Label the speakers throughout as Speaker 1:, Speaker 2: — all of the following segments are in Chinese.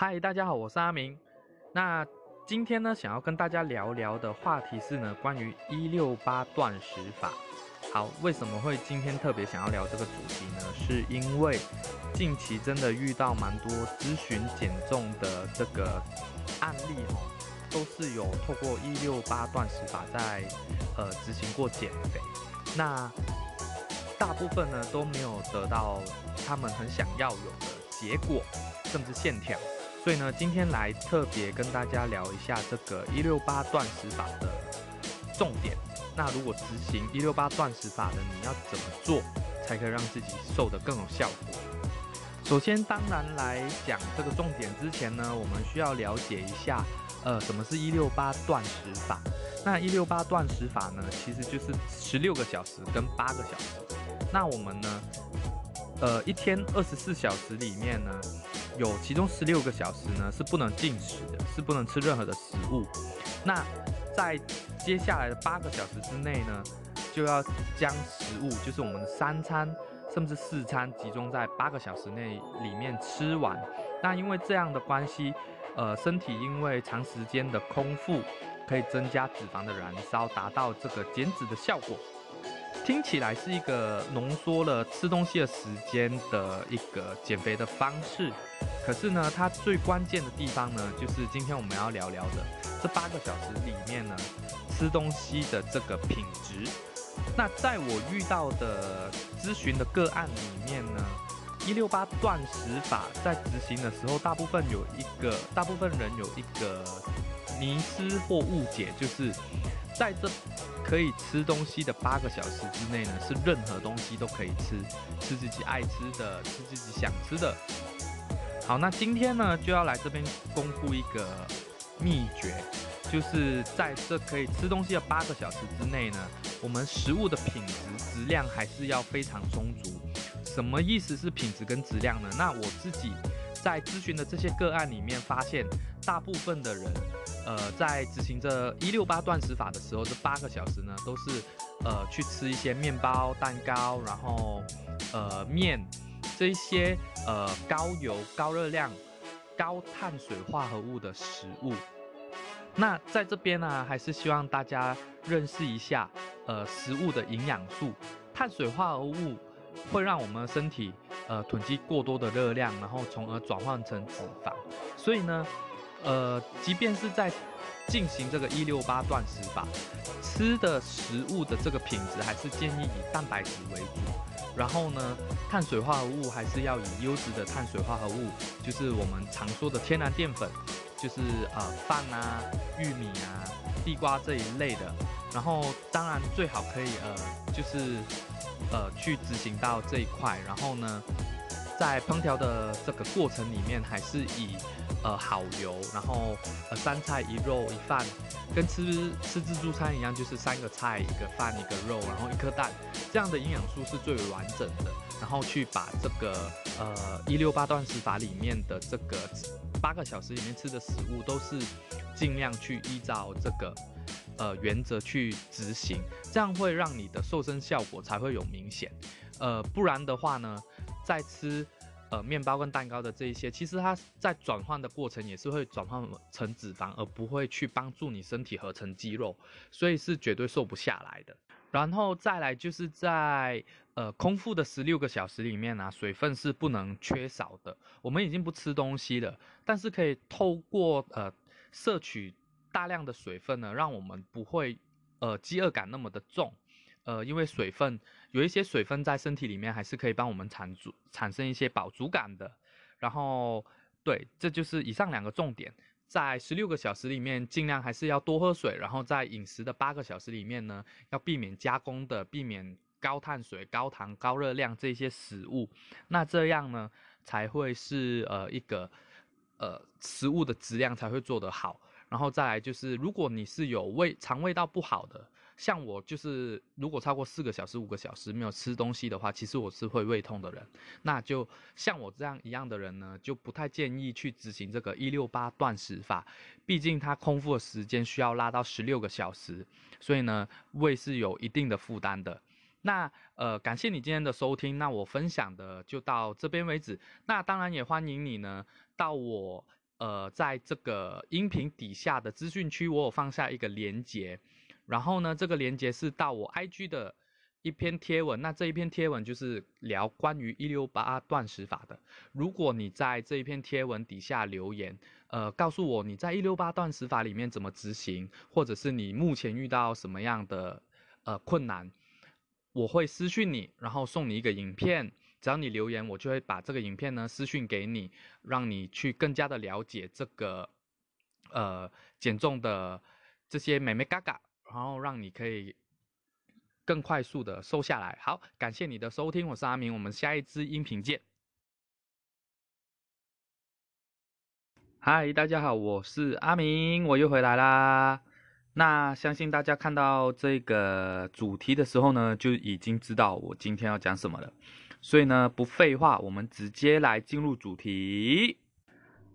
Speaker 1: 嗨，大家好，我是阿明。那今天呢，想要跟大家聊聊的话题是呢，关于一六八断食法。好，为什么会今天特别想要聊这个主题呢？是因为近期真的遇到蛮多咨询减重的这个案例哦，都是有透过一六八断食法在呃执行过减肥。那大部分呢都没有得到他们很想要有的结果，甚至线条。所以呢，今天来特别跟大家聊一下这个一六八断食法的重点。那如果执行一六八断食法的，你要怎么做才可以让自己瘦得更有效果？首先，当然来讲这个重点之前呢，我们需要了解一下，呃，什么是一六八断食法？那一六八断食法呢，其实就是十六个小时跟八个小时。那我们呢，呃，一天二十四小时里面呢，有其中十六个小时呢是不能进食的，是不能吃任何的食物。那在接下来的八个小时之内呢，就要将食物，就是我们的三餐甚至四餐，集中在八个小时内里面吃完。那因为这样的关系，呃，身体因为长时间的空腹，可以增加脂肪的燃烧，达到这个减脂的效果。听起来是一个浓缩了吃东西的时间的一个减肥的方式，可是呢，它最关键的地方呢，就是今天我们要聊聊的这八个小时里面呢，吃东西的这个品质。那在我遇到的咨询的个案里面呢，一六八断食法在执行的时候，大部分有一个，大部分人有一个迷失或误解，就是在这。可以吃东西的八个小时之内呢，是任何东西都可以吃，吃自己爱吃的，吃自己想吃的。好，那今天呢就要来这边公布一个秘诀，就是在这可以吃东西的八个小时之内呢，我们食物的品质质量还是要非常充足。什么意思是品质跟质量呢？那我自己在咨询的这些个案里面发现，大部分的人。呃，在执行这一六八断食法的时候，这八个小时呢，都是呃去吃一些面包、蛋糕，然后呃面这一些呃高油、高热量、高碳水化合物的食物。那在这边呢，还是希望大家认识一下呃食物的营养素。碳水化合物会让我们身体呃囤积过多的热量，然后从而转换成脂肪。所以呢。呃，即便是在进行这个一六八断食法，吃的食物的这个品质还是建议以蛋白质为主，然后呢，碳水化合物还是要以优质的碳水化合物，就是我们常说的天然淀粉，就是呃饭啊、玉米啊、地瓜这一类的，然后当然最好可以呃就是呃去执行到这一块，然后呢。在烹调的这个过程里面，还是以呃好油，然后呃三菜一肉一饭，跟吃吃自助餐一样，就是三个菜一个饭一个肉，然后一颗蛋，这样的营养素是最为完整的。然后去把这个呃一六八断食法里面的这个八个小时里面吃的食物，都是尽量去依照这个呃原则去执行，这样会让你的瘦身效果才会有明显。呃，不然的话呢？在吃呃面包跟蛋糕的这一些，其实它在转换的过程也是会转换成脂肪，而不会去帮助你身体合成肌肉，所以是绝对瘦不下来的。然后再来就是在呃空腹的十六个小时里面呢，水分是不能缺少的。我们已经不吃东西了，但是可以透过呃摄取大量的水分呢，让我们不会呃饥饿感那么的重。呃，因为水分有一些水分在身体里面，还是可以帮我们产足产生一些饱足感的。然后，对，这就是以上两个重点，在十六个小时里面，尽量还是要多喝水。然后在饮食的八个小时里面呢，要避免加工的，避免高碳水、高糖、高热量这些食物。那这样呢，才会是呃一个呃食物的质量才会做得好。然后再来就是，如果你是有胃肠胃道不好的，像我就是，如果超过四个小时、五个小时没有吃东西的话，其实我是会胃痛的人。那就像我这样一样的人呢，就不太建议去执行这个一六八断食法，毕竟它空腹的时间需要拉到十六个小时，所以呢，胃是有一定的负担的。那呃，感谢你今天的收听，那我分享的就到这边为止。那当然也欢迎你呢，到我。呃，在这个音频底下的资讯区，我有放下一个连接，然后呢，这个连接是到我 IG 的一篇贴文，那这一篇贴文就是聊关于一六八断食法的。如果你在这一篇贴文底下留言，呃，告诉我你在一六八断食法里面怎么执行，或者是你目前遇到什么样的呃困难，我会私讯你，然后送你一个影片。只要你留言，我就会把这个影片呢私讯给你，让你去更加的了解这个呃减重的这些美美嘎嘎，然后让你可以更快速的瘦下来。好，感谢你的收听，我是阿明，我们下一支音频见。嗨，大家好，我是阿明，我又回来啦。那相信大家看到这个主题的时候呢，就已经知道我今天要讲什么了。所以呢，不废话，我们直接来进入主题。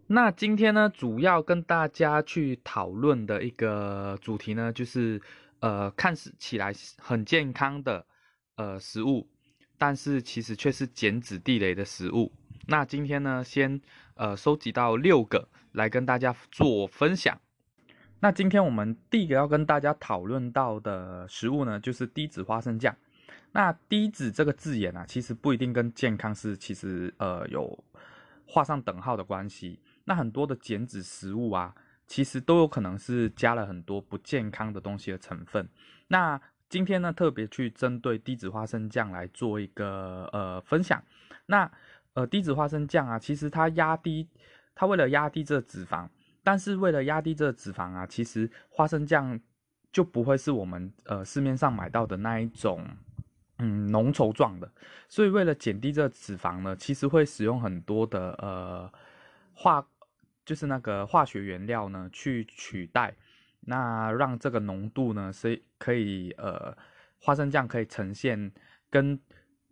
Speaker 1: 那今天呢，主要跟大家去讨论的一个主题呢，就是呃，看似起来很健康的呃食物，但是其实却是减脂地雷的食物。那今天呢，先呃收集到六个来跟大家做分享。那今天我们第一个要跟大家讨论到的食物呢，就是低脂花生酱。那低脂这个字眼啊，其实不一定跟健康是其实呃有画上等号的关系。那很多的减脂食物啊，其实都有可能是加了很多不健康的东西的成分。那今天呢，特别去针对低脂花生酱来做一个呃分享。那呃低脂花生酱啊，其实它压低，它为了压低这脂肪，但是为了压低这脂肪啊，其实花生酱就不会是我们呃市面上买到的那一种。嗯，浓稠状的，所以为了减低这脂肪呢，其实会使用很多的呃化，就是那个化学原料呢去取代，那让这个浓度呢是可以呃花生酱可以呈现跟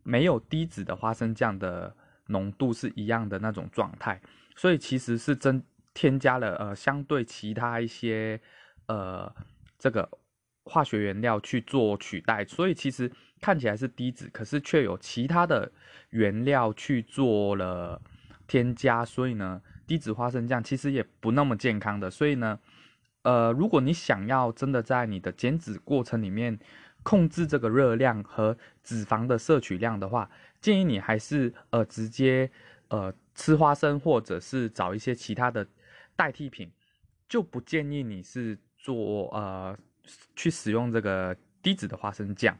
Speaker 1: 没有低脂的花生酱的浓度是一样的那种状态，所以其实是增添加了呃相对其他一些呃这个化学原料去做取代，所以其实。看起来是低脂，可是却有其他的原料去做了添加，所以呢，低脂花生酱其实也不那么健康的。所以呢，呃，如果你想要真的在你的减脂过程里面控制这个热量和脂肪的摄取量的话，建议你还是呃直接呃吃花生，或者是找一些其他的代替品，就不建议你是做呃去使用这个低脂的花生酱。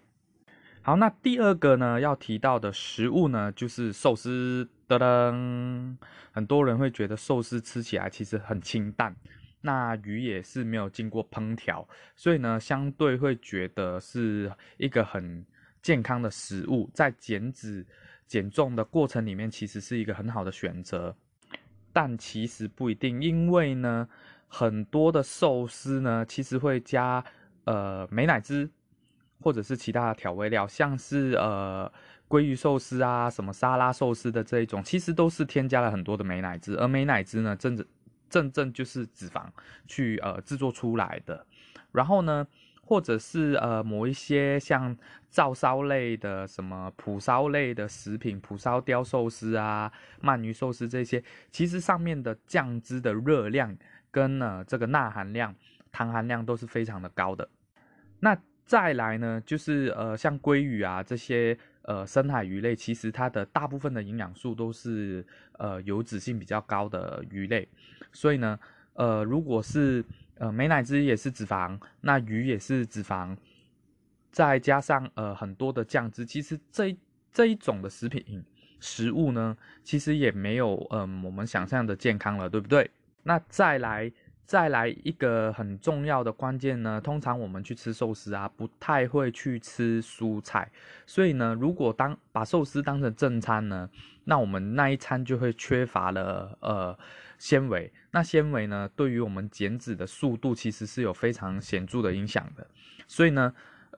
Speaker 1: 好，那第二个呢，要提到的食物呢，就是寿司。噔噔，很多人会觉得寿司吃起来其实很清淡，那鱼也是没有经过烹调，所以呢，相对会觉得是一个很健康的食物，在减脂减重的过程里面，其实是一个很好的选择。但其实不一定，因为呢，很多的寿司呢，其实会加呃美乃滋。或者是其他的调味料，像是呃鲑鱼寿司啊，什么沙拉寿司的这一种，其实都是添加了很多的美乃滋，而美乃滋呢，正正正正就是脂肪去呃制作出来的。然后呢，或者是呃某一些像照烧类的，什么蒲烧类的食品，蒲烧雕寿司啊，鳗鱼寿司这些，其实上面的酱汁的热量跟呢这个钠含量、糖含量都是非常的高的。那再来呢，就是呃，像鲑鱼啊这些呃深海鱼类，其实它的大部分的营养素都是呃油脂性比较高的鱼类，所以呢，呃，如果是呃美乃滋也是脂肪，那鱼也是脂肪，再加上呃很多的酱汁，其实这这一种的食品食物呢，其实也没有嗯我们想象的健康了，对不对？那再来。再来一个很重要的关键呢，通常我们去吃寿司啊，不太会去吃蔬菜，所以呢，如果当把寿司当成正餐呢，那我们那一餐就会缺乏了呃纤维，那纤维呢，对于我们减脂的速度其实是有非常显著的影响的，所以呢，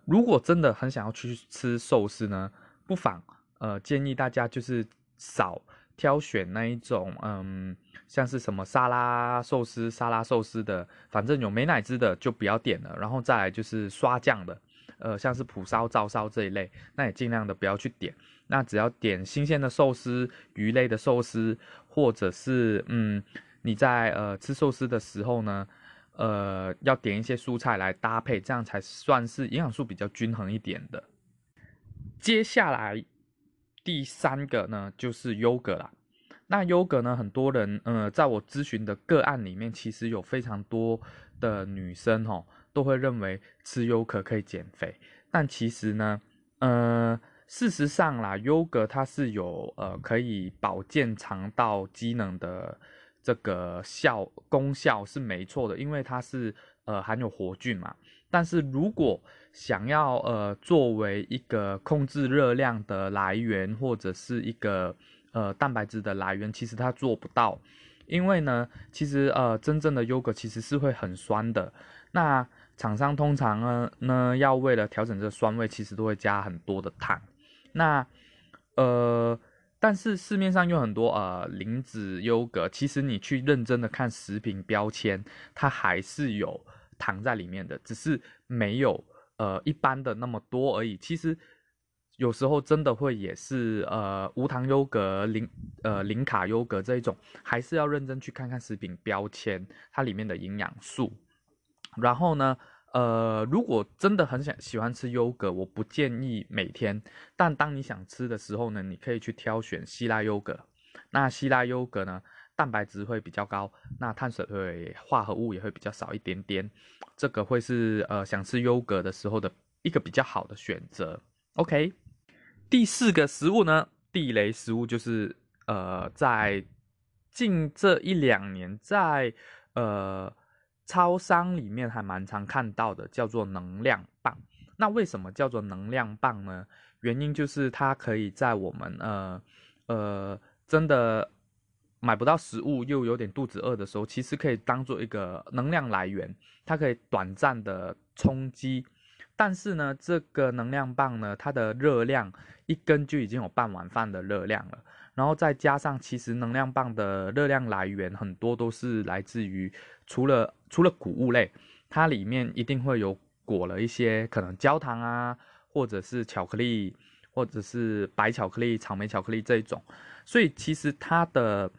Speaker 1: 如果真的很想要去吃寿司呢，不妨呃建议大家就是少。挑选那一种，嗯，像是什么沙拉寿司、沙拉寿司的，反正有美乃滋的就不要点了。然后再来就是刷酱的，呃，像是蒲烧、照烧这一类，那也尽量的不要去点。那只要点新鲜的寿司、鱼类的寿司，或者是嗯你在呃吃寿司的时候呢，呃要点一些蔬菜来搭配，这样才算是营养素比较均衡一点的。接下来第三个呢就是优格啦。那优格呢，很多人呃在我咨询的个案里面，其实有非常多的女生哦都会认为吃优格可以减肥，但其实呢，呃。事实上啦，优格它是有呃可以保健肠道机能的这个效功效是没错的，因为它是呃含有活菌嘛。但是如果想要呃作为一个控制热量的来源或者是一个呃蛋白质的来源，其实它做不到，因为呢，其实呃真正的优格其实是会很酸的。那厂商通常呢呢要为了调整这个酸味，其实都会加很多的糖。那，呃，但是市面上有很多呃零脂优格，其实你去认真的看食品标签，它还是有糖在里面的，只是没有呃一般的那么多而已。其实有时候真的会也是呃无糖优格、零呃零卡优格这一种，还是要认真去看看食品标签它里面的营养素，然后呢。呃，如果真的很想喜欢吃优格，我不建议每天。但当你想吃的时候呢，你可以去挑选希腊优格。那希腊优格呢，蛋白质会比较高，那碳水会化合物也会比较少一点点。这个会是呃想吃优格的时候的一个比较好的选择。OK，第四个食物呢，地雷食物就是呃在近这一两年在呃。超商里面还蛮常看到的，叫做能量棒。那为什么叫做能量棒呢？原因就是它可以在我们呃呃真的买不到食物又有点肚子饿的时候，其实可以当做一个能量来源。它可以短暂的充饥，但是呢，这个能量棒呢，它的热量一根就已经有半碗饭的热量了。然后再加上，其实能量棒的热量来源很多都是来自于除了除了谷物类，它里面一定会有裹了一些可能焦糖啊，或者是巧克力，或者是白巧克力、草莓巧克力这一种，所以其实它的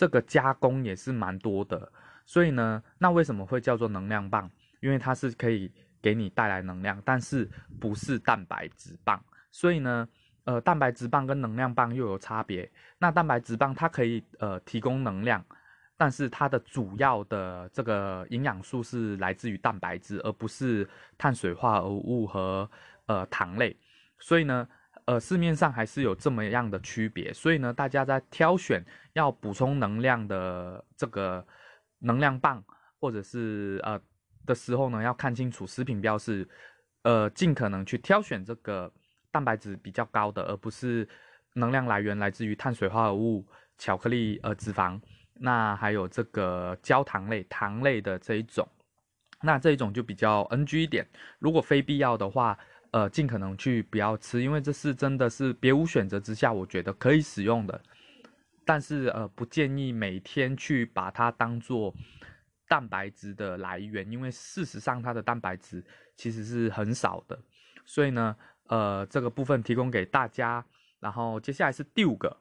Speaker 1: 这个加工也是蛮多的。所以呢，那为什么会叫做能量棒？因为它是可以给你带来能量，但是不是蛋白质棒。所以呢。呃，蛋白质棒跟能量棒又有差别。那蛋白质棒它可以呃提供能量，但是它的主要的这个营养素是来自于蛋白质，而不是碳水化合物和呃糖类。所以呢，呃市面上还是有这么样的区别。所以呢，大家在挑选要补充能量的这个能量棒或者是呃的时候呢，要看清楚食品标示，呃尽可能去挑选这个。蛋白质比较高的，而不是能量来源来自于碳水化合物、巧克力、呃脂肪，那还有这个焦糖类、糖类的这一种，那这一种就比较 NG 一点。如果非必要的话，呃，尽可能去不要吃，因为这是真的是别无选择之下，我觉得可以使用的，但是呃，不建议每天去把它当做蛋白质的来源，因为事实上它的蛋白质其实是很少的，所以呢。呃，这个部分提供给大家，然后接下来是第五个，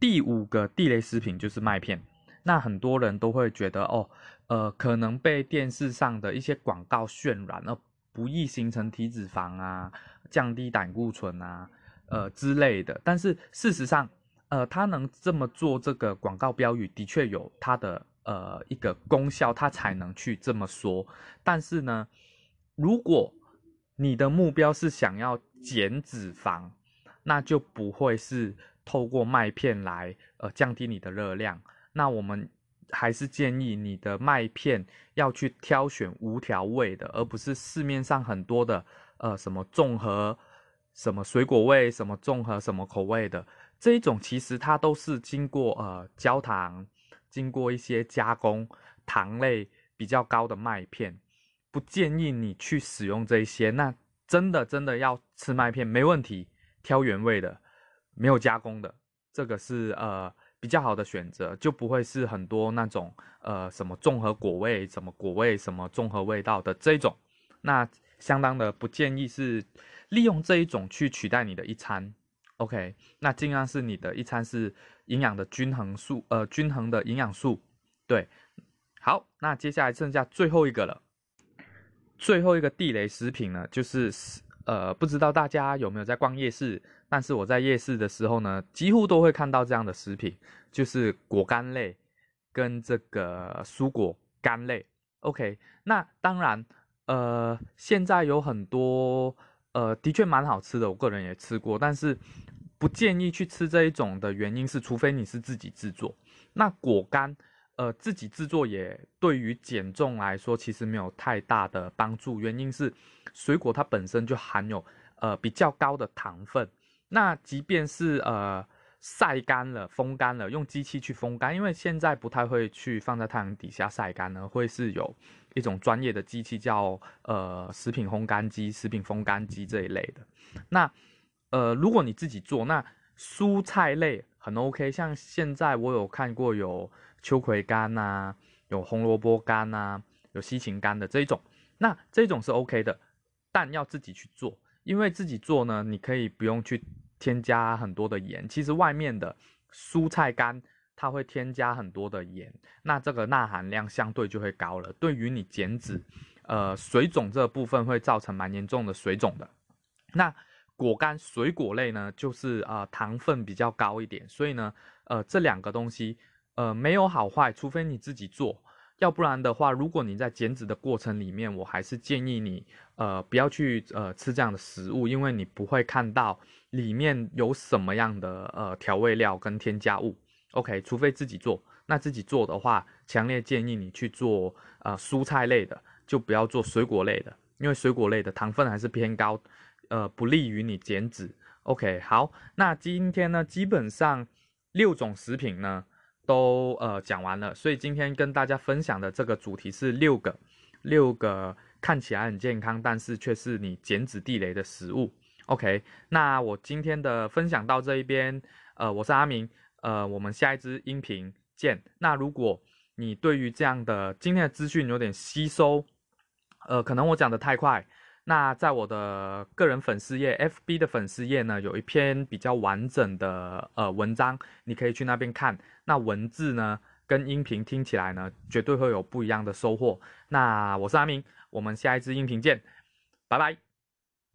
Speaker 1: 第五个地雷食品就是麦片。那很多人都会觉得哦，呃，可能被电视上的一些广告渲染，而不易形成体脂肪啊，降低胆固醇啊，呃之类的。但是事实上，呃，它能这么做，这个广告标语的确有它的呃一个功效，它才能去这么说。但是呢，如果你的目标是想要减脂肪，那就不会是透过麦片来呃降低你的热量。那我们还是建议你的麦片要去挑选无调味的，而不是市面上很多的呃什么综合什么水果味、什么综合什么口味的这一种，其实它都是经过呃焦糖、经过一些加工、糖类比较高的麦片。不建议你去使用这些，那真的真的要吃麦片没问题，挑原味的，没有加工的，这个是呃比较好的选择，就不会是很多那种呃什么综合果味、什么果味、什么综合味道的这种，那相当的不建议是利用这一种去取代你的一餐，OK，那尽量是你的一餐是营养的均衡素，呃均衡的营养素对，好，那接下来剩下最后一个了。最后一个地雷食品呢，就是呃，不知道大家有没有在逛夜市？但是我在夜市的时候呢，几乎都会看到这样的食品，就是果干类跟这个蔬果干类。OK，那当然，呃，现在有很多呃，的确蛮好吃的，我个人也吃过，但是不建议去吃这一种的原因是，除非你是自己制作。那果干。呃，自己制作也对于减重来说其实没有太大的帮助，原因是水果它本身就含有呃比较高的糖分。那即便是呃晒干了、风干了，用机器去风干，因为现在不太会去放在太阳底下晒干呢，会是有一种专业的机器叫呃食品烘干机、食品风干机这一类的。那呃，如果你自己做，那蔬菜类很 OK，像现在我有看过有。秋葵干呐，有红萝卜干呐，有西芹干的这一种，那这种是 OK 的，但要自己去做，因为自己做呢，你可以不用去添加很多的盐。其实外面的蔬菜干它会添加很多的盐，那这个钠含量相对就会高了，对于你减脂，呃，水肿这部分会造成蛮严重的水肿的。那果干水果类呢，就是呃糖分比较高一点，所以呢，呃这两个东西。呃，没有好坏，除非你自己做，要不然的话，如果你在减脂的过程里面，我还是建议你，呃，不要去呃吃这样的食物，因为你不会看到里面有什么样的呃调味料跟添加物。OK，除非自己做，那自己做的话，强烈建议你去做呃蔬菜类的，就不要做水果类的，因为水果类的糖分还是偏高，呃，不利于你减脂。OK，好，那今天呢，基本上六种食品呢。都呃讲完了，所以今天跟大家分享的这个主题是六个六个看起来很健康，但是却是你减脂地雷的食物。OK，那我今天的分享到这一边，呃，我是阿明，呃，我们下一支音频见。那如果你对于这样的今天的资讯有点吸收，呃，可能我讲的太快。那在我的个人粉丝页，FB 的粉丝页呢，有一篇比较完整的呃文章，你可以去那边看。那文字呢，跟音频听起来呢，绝对会有不一样的收获。那我是阿明，我们下一支音频见，拜拜。